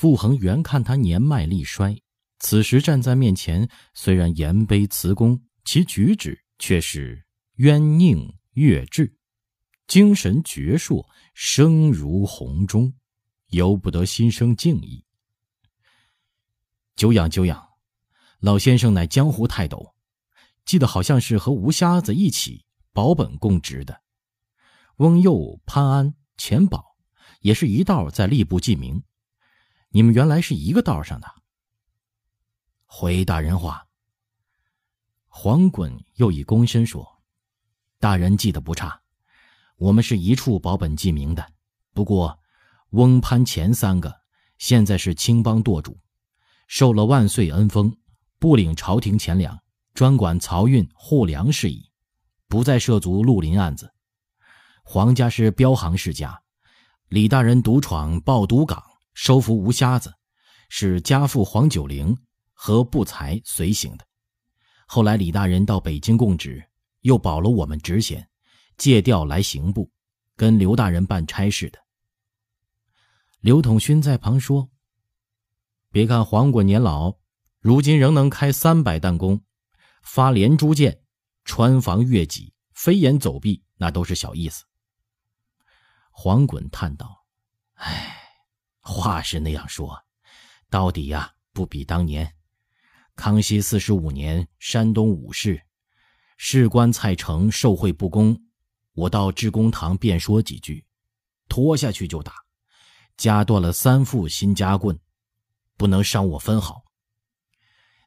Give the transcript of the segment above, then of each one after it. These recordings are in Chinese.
傅恒原看他年迈力衰，此时站在面前，虽然言卑辞恭，其举止却是渊宁悦志，精神矍铄，声如洪钟，由不得心生敬意。久仰久仰，老先生乃江湖泰斗，记得好像是和吴瞎子一起保本供职的。翁佑、潘安、钱宝，也是一道在吏部记名。你们原来是一个道上的。回大人话。黄衮又以躬身说：“大人记得不差，我们是一处保本记名的。不过，翁潘钱三个现在是青帮舵主，受了万岁恩封，不领朝廷钱粮，专管漕运货粮事宜，不再涉足绿林案子。黄家是镖行世家，李大人独闯趵突港。”收服吴瞎子，是家父黄九龄和不才随行的。后来李大人到北京供职，又保了我们职衔，借调来刑部，跟刘大人办差事的。刘统勋在旁说：“别看黄衮年老，如今仍能开三百弹弓，发连珠箭，穿防越脊，飞檐走壁，那都是小意思。”黄衮叹道：“唉。”话是那样说，到底呀不比当年。康熙四十五年，山东武事，士官蔡成受贿不公，我到致公堂便说几句，拖下去就打，夹断了三副新夹棍，不能伤我分毫。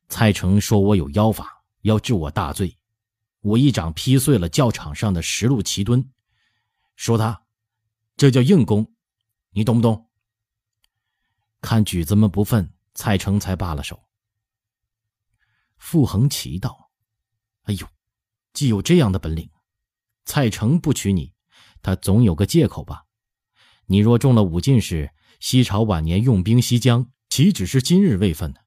蔡成说我有妖法，要治我大罪，我一掌劈碎了教场上的十路旗墩，说他这叫硬功，你懂不懂？看举子们不忿，蔡成才罢了手。傅恒奇道：“哎呦，既有这样的本领，蔡成不娶你，他总有个借口吧？你若中了武进士，西朝晚年用兵西江，岂止是今日位分呢？”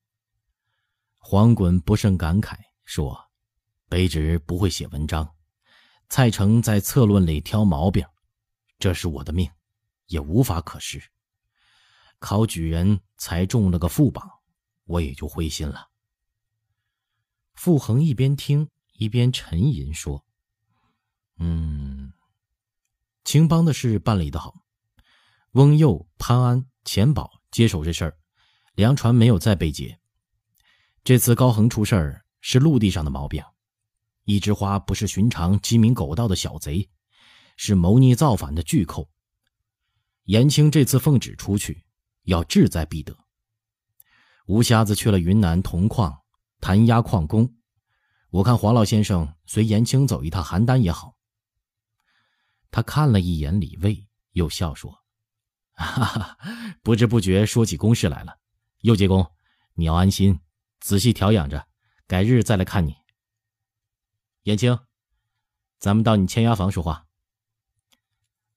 黄衮不甚感慨，说：“卑职不会写文章，蔡成在策论里挑毛病，这是我的命，也无法可施。”考举人才中了个副榜，我也就灰心了。傅恒一边听一边沉吟说：“嗯，青帮的事办理的好，翁佑、潘安、钱宝接手这事儿，粮船没有再被劫。这次高恒出事儿是陆地上的毛病，一枝花不是寻常鸡鸣狗盗的小贼，是谋逆造反的巨寇。严青这次奉旨出去。”要志在必得。吴瞎子去了云南铜矿弹压矿工，我看黄老先生随严青走一趟邯郸也好。他看了一眼李卫，又笑说：“哈哈，不知不觉说起公事来了。右杰公，你要安心，仔细调养着，改日再来看你。”严青，咱们到你签押房说话。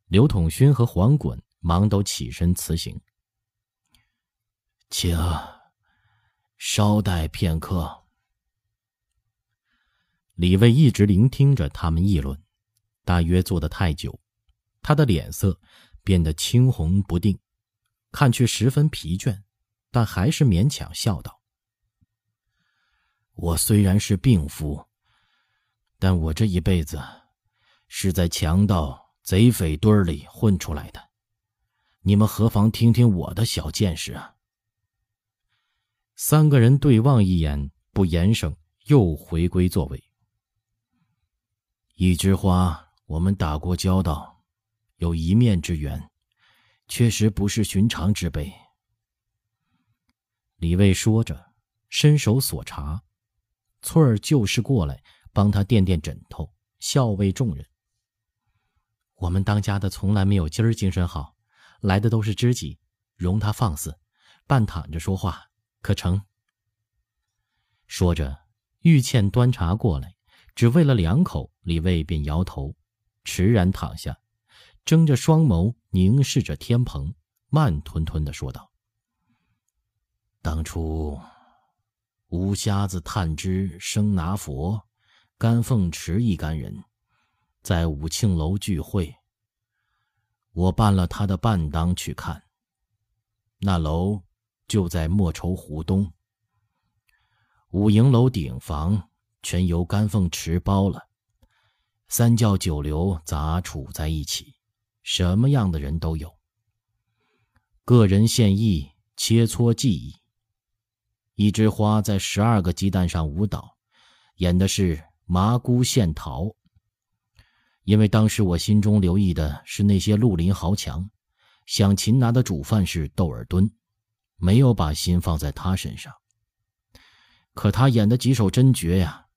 刘统勋和黄滚忙都起身辞行。请稍待片刻。李卫一直聆听着他们议论，大约坐得太久，他的脸色变得青红不定，看去十分疲倦，但还是勉强笑道：“我虽然是病夫，但我这一辈子是在强盗贼匪堆里混出来的，你们何妨听听我的小见识啊？”三个人对望一眼，不言声，又回归座位。一枝花，我们打过交道，有一面之缘，确实不是寻常之辈。李卫说着，伸手索茶，翠儿就是过来帮他垫垫枕头，笑慰众人：“我们当家的从来没有今儿精神好，来的都是知己，容他放肆，半躺着说话。”可成？说着，玉倩端茶过来，只喂了两口，李卫便摇头，迟然躺下，睁着双眸凝视着天棚，慢吞吞的说道：“当初，吴瞎子探知生拿佛、甘凤池一干人，在武庆楼聚会，我办了他的伴当去看，那楼。”就在莫愁湖东。五营楼顶房全由干凤池包了，三教九流杂处在一起，什么样的人都有。个人献艺，切磋技艺。一枝花在十二个鸡蛋上舞蹈，演的是麻姑献桃。因为当时我心中留意的是那些绿林豪强，想擒拿的主犯是窦尔敦，没有把心放在他身上。可他演的几手真绝呀，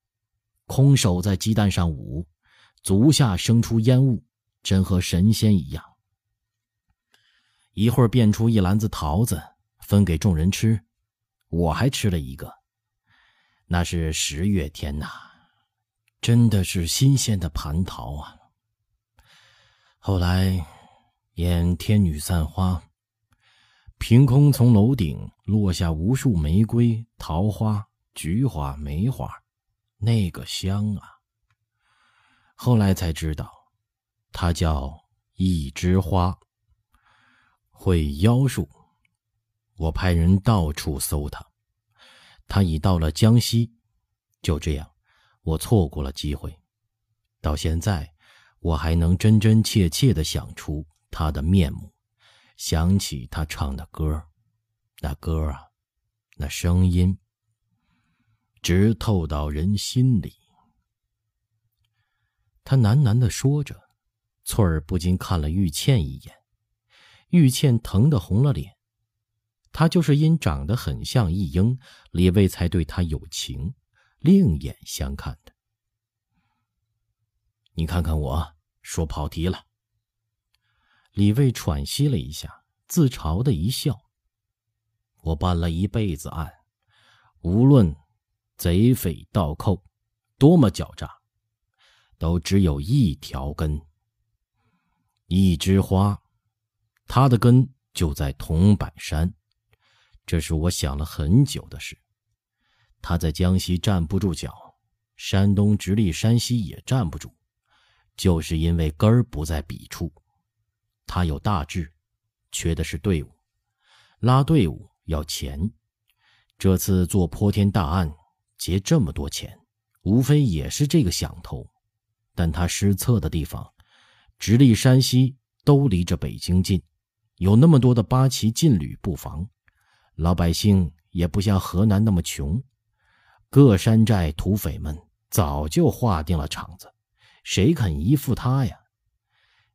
空手在鸡蛋上舞，足下生出烟雾，真和神仙一样。一会儿变出一篮子桃子，分给众人吃。我还吃了一个，那是十月天呐，真的是新鲜的蟠桃啊。后来演天女散花，凭空从楼顶落下无数玫瑰、桃花、菊花、梅花，那个香啊！后来才知道，它叫一枝花，会妖术。我派人到处搜他，他已到了江西。就这样，我错过了机会。到现在，我还能真真切切的想出他的面目，想起他唱的歌，那歌啊，那声音，直透到人心里。他喃喃的说着，翠儿不禁看了玉倩一眼，玉倩疼得红了脸。他就是因长得很像一英，李卫才对他有情，另眼相看的。你看看我说跑题了。李卫喘息了一下，自嘲的一笑。我办了一辈子案，无论贼匪盗寇多么狡诈，都只有一条根。一枝花，它的根就在铜板山。这是我想了很久的事。他在江西站不住脚，山东直隶山西也站不住，就是因为根儿不在彼处。他有大志，缺的是队伍，拉队伍要钱。这次做泼天大案，劫这么多钱，无非也是这个想头。但他失策的地方，直隶山西都离着北京近，有那么多的八旗劲旅布防。老百姓也不像河南那么穷，各山寨土匪们早就划定了场子，谁肯依附他呀？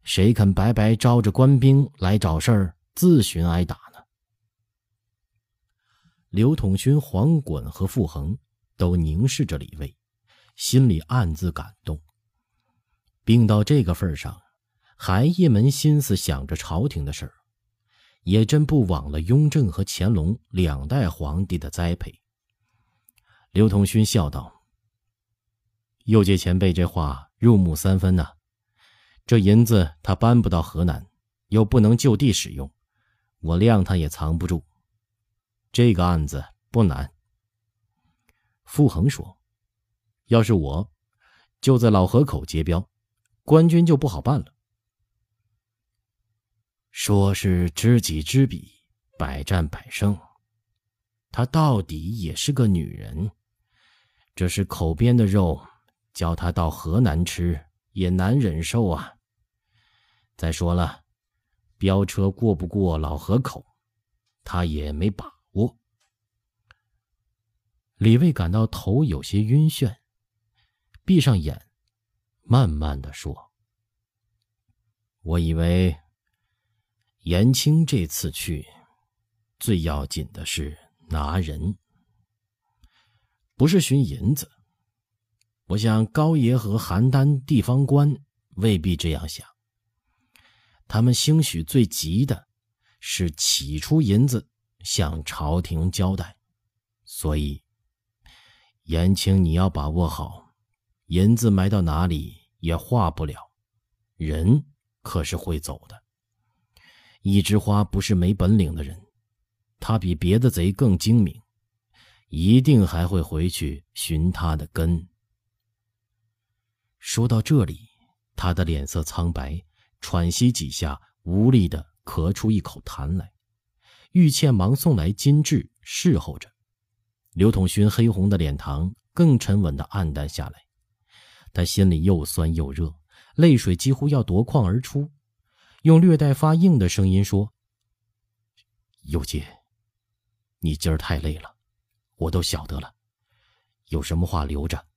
谁肯白白招着官兵来找事儿，自寻挨打呢？刘统勋、黄衮和傅恒都凝视着李卫，心里暗自感动。病到这个份上，还一门心思想着朝廷的事儿。也真不枉了雍正和乾隆两代皇帝的栽培。刘统勋笑道：“右介前辈这话入木三分呐。这银子他搬不到河南，又不能就地使用，我量他也藏不住。这个案子不难。”傅恒说：“要是我，就在老河口结镖，官军就不好办了。”说是知己知彼，百战百胜。她到底也是个女人，这是口边的肉，叫她到河南吃也难忍受啊。再说了，飙车过不过老河口，他也没把握。李卫感到头有些晕眩，闭上眼，慢慢的说：“我以为。”延青这次去，最要紧的是拿人，不是寻银子。我想高爷和邯郸地方官未必这样想。他们兴许最急的是起出银子向朝廷交代。所以，延青你要把握好，银子埋到哪里也化不了，人可是会走的。一枝花不是没本领的人，他比别的贼更精明，一定还会回去寻他的根。说到这里，他的脸色苍白，喘息几下，无力的咳出一口痰来，玉倩忙送来金质侍候着。刘统勋黑红的脸庞更沉稳的暗淡下来，他心里又酸又热，泪水几乎要夺眶而出，用略带发硬的声音说：“幼杰，你今儿太累了，我都晓得了。有什么话留着，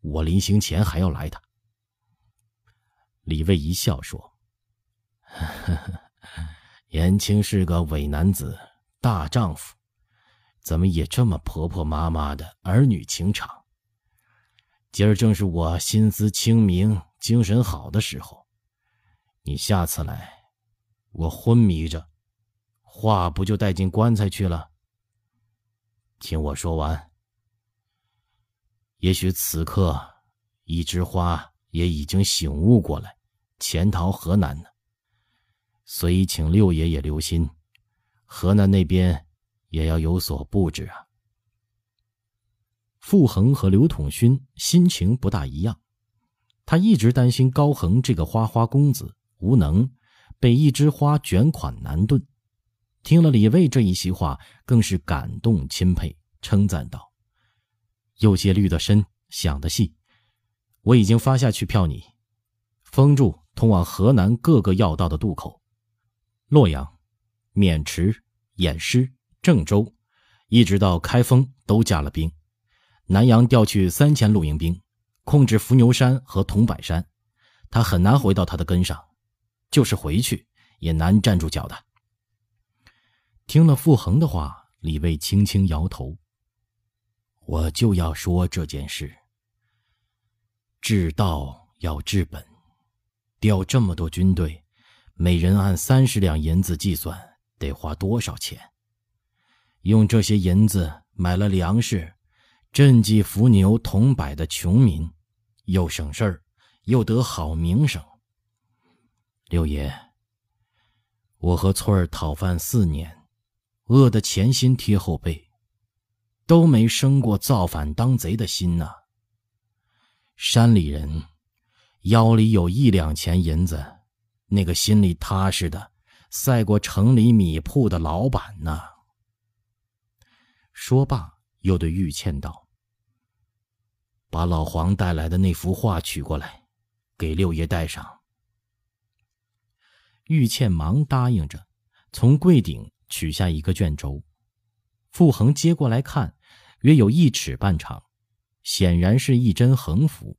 我临行前还要来的。”李卫一笑说：“ 延青是个伪男子，大丈夫。”怎么也这么婆婆妈妈的儿女情长？今儿正是我心思清明、精神好的时候，你下次来，我昏迷着，话不就带进棺材去了？听我说完。也许此刻，一枝花也已经醒悟过来，潜逃河南呢。所以请六爷爷留心，河南那边。也要有所布置啊。傅恒和刘统勋心情不大一样，他一直担心高恒这个花花公子无能，被一枝花卷款难遁。听了李卫这一席话，更是感动钦佩，称赞道：“有些虑得深，想得细，我已经发下去票你，封住通往河南各个要道的渡口，洛阳、渑池、偃师。”郑州，一直到开封都加了兵。南阳调去三千露营兵，控制伏牛山和桐柏山，他很难回到他的根上，就是回去也难站住脚的。听了傅恒的话，李卫轻轻摇头。我就要说这件事，治道要治本，调这么多军队，每人按三十两银子计算，得花多少钱？用这些银子买了粮食，赈济伏牛同柏的穷民，又省事儿，又得好名声。六爷，我和翠儿讨饭四年，饿得前心贴后背，都没生过造反当贼的心呐。山里人腰里有一两钱银子，那个心里踏实的，赛过城里米铺的老板呢。说罢，又对玉倩道：“把老黄带来的那幅画取过来，给六爷带上。”玉倩忙答应着，从柜顶取下一个卷轴。傅恒接过来看，约有一尺半长，显然是一针横幅，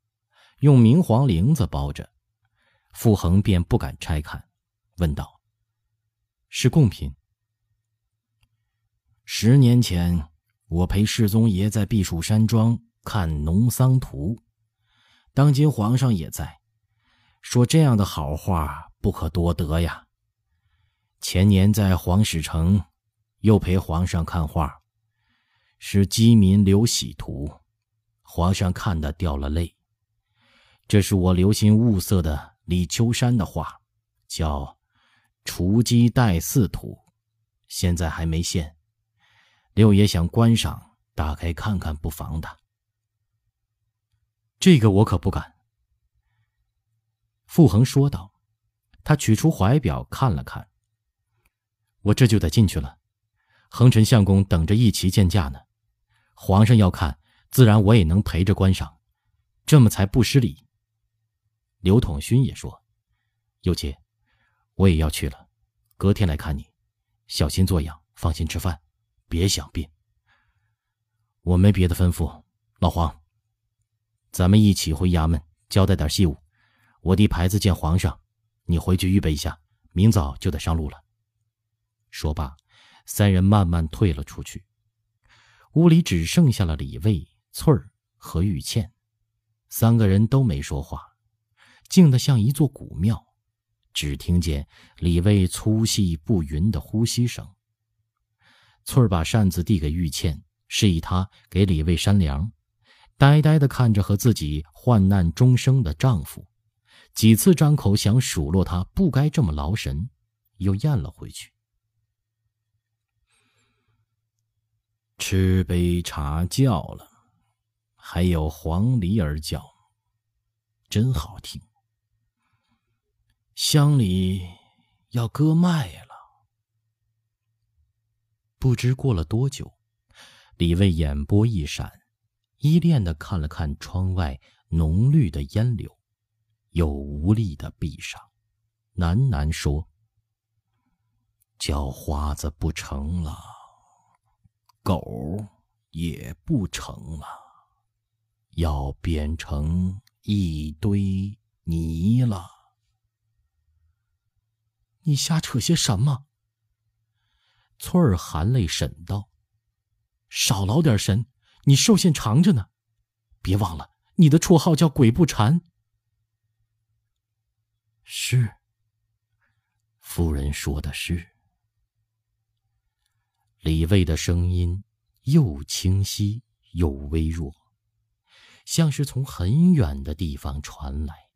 用明黄绫子包着。傅恒便不敢拆看，问道：“是贡品？”十年前。我陪世宗爷在避暑山庄看农桑图，当今皇上也在，说这样的好画不可多得呀。前年在皇史城，又陪皇上看画，是饥民刘喜图，皇上看的掉了泪。这是我留心物色的李秋山的画，叫《雏鸡待嗣图》，现在还没现。六爷想观赏，打开看看不妨的。这个我可不敢。”傅恒说道。他取出怀表看了看。我这就得进去了，恒辰相公等着一齐见驾呢。皇上要看，自然我也能陪着观赏，这么才不失礼。刘统勋也说：“幼杰，我也要去了，隔天来看你，小心作养，放心吃饭。”别想病。我没别的吩咐，老黄，咱们一起回衙门交代点细务。我递牌子见皇上，你回去预备一下，明早就得上路了。说罢，三人慢慢退了出去。屋里只剩下了李卫、翠儿和玉倩，三个人都没说话，静得像一座古庙，只听见李卫粗细不匀的呼吸声。翠儿把扇子递给玉倩，示意她给李卫扇凉，呆呆地看着和自己患难终生的丈夫，几次张口想数落他不该这么劳神，又咽了回去。吃杯茶叫了，还有黄鹂儿叫，真好听。乡里要割麦了。不知过了多久，李卫眼波一闪，依恋的看了看窗外浓绿的烟柳，又无力的闭上，喃喃说：“叫花子不成了，狗也不成了，要变成一堆泥了。”你瞎扯些什么？翠儿含泪审道：“少劳点神，你寿限长着呢。别忘了，你的绰号叫鬼不缠。”是。夫人说的是。李卫的声音又清晰又微弱，像是从很远的地方传来。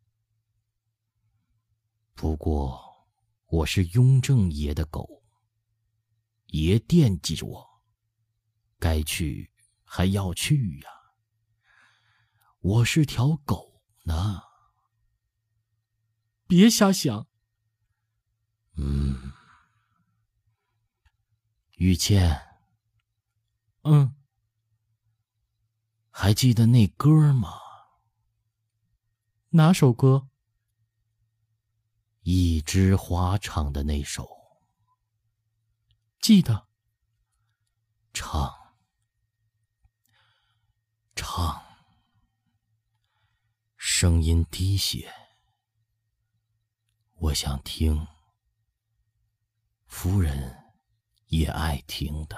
不过。我是雍正爷的狗，爷惦记着我，该去还要去呀。我是条狗呢，别瞎想。嗯，雨倩，嗯，还记得那歌吗？哪首歌？一枝花唱的那首，记得。唱，唱，声音低些。我想听，夫人也爱听的。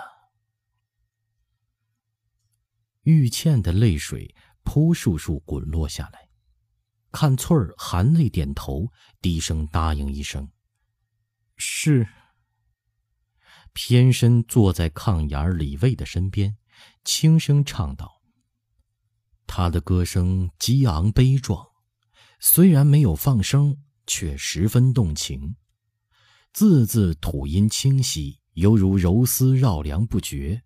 玉倩的泪水扑簌簌滚落下来。看翠儿含泪点头，低声答应一声：“是。”偏身坐在炕沿李卫的身边，轻声唱道：“他的歌声激昂悲壮，虽然没有放声，却十分动情，字字吐音清晰，犹如柔丝绕梁不绝。”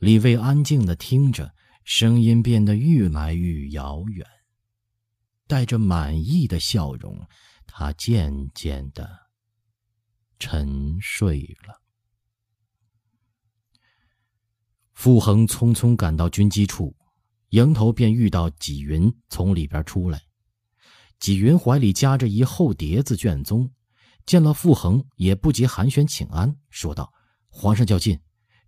李卫安静的听着，声音变得愈来愈遥远。带着满意的笑容，他渐渐的沉睡了。傅恒匆匆赶到军机处，迎头便遇到纪云从里边出来。纪云怀里夹着一厚碟子卷宗，见了傅恒，也不及寒暄请安，说道：“皇上较近，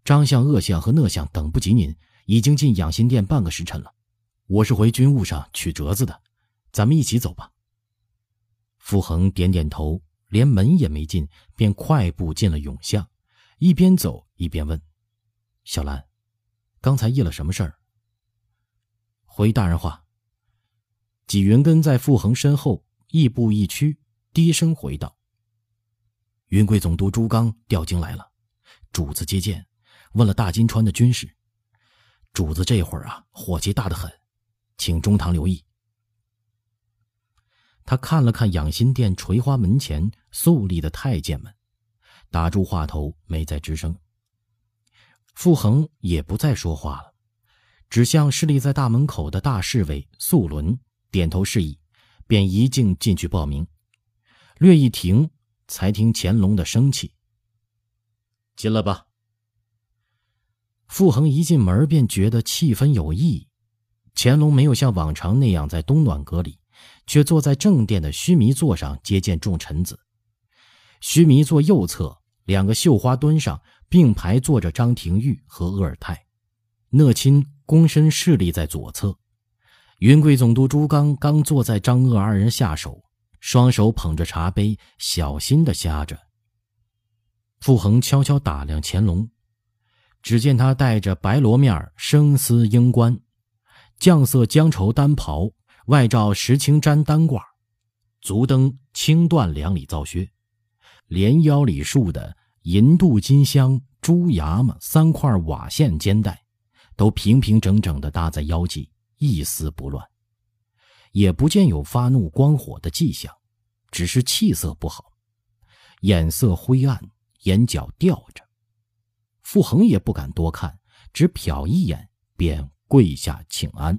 张相、鄂相和讷相等不及您，已经进养心殿半个时辰了。我是回军务上取折子的。”咱们一起走吧。傅恒点点头，连门也没进，便快步进了永巷，一边走一边问：“小兰，刚才议了什么事儿？”回大人话。纪云跟在傅恒身后，亦步亦趋，低声回道：“云贵总督朱刚调京来了，主子接见，问了大金川的军事。主子这会儿啊，火气大得很，请中堂留意。”他看了看养心殿垂花门前肃立的太监们，打住话头，没再吱声。傅恒也不再说话了，只向侍立在大门口的大侍卫素伦点头示意，便一径进去报名。略一停，才听乾隆的声气：“进来吧。”傅恒一进门便觉得气氛有异，乾隆没有像往常那样在东暖阁里。却坐在正殿的须弥座上接见众臣子。须弥座右侧两个绣花墩上并排坐着张廷玉和鄂尔泰，讷亲躬身侍立在左侧。云贵总督朱刚刚坐在张鄂二人下手，双手捧着茶杯，小心地呷着。傅恒悄悄打量乾隆，只见他戴着白罗面生丝缨冠，绛色江绸单袍。外罩石青毡单褂，足蹬青缎两里皂靴，连腰里束的银镀金镶珠牙嘛三块瓦线肩带，都平平整整地搭在腰际，一丝不乱，也不见有发怒光火的迹象，只是气色不好，眼色灰暗，眼角吊着。傅恒也不敢多看，只瞟一眼，便跪下请安。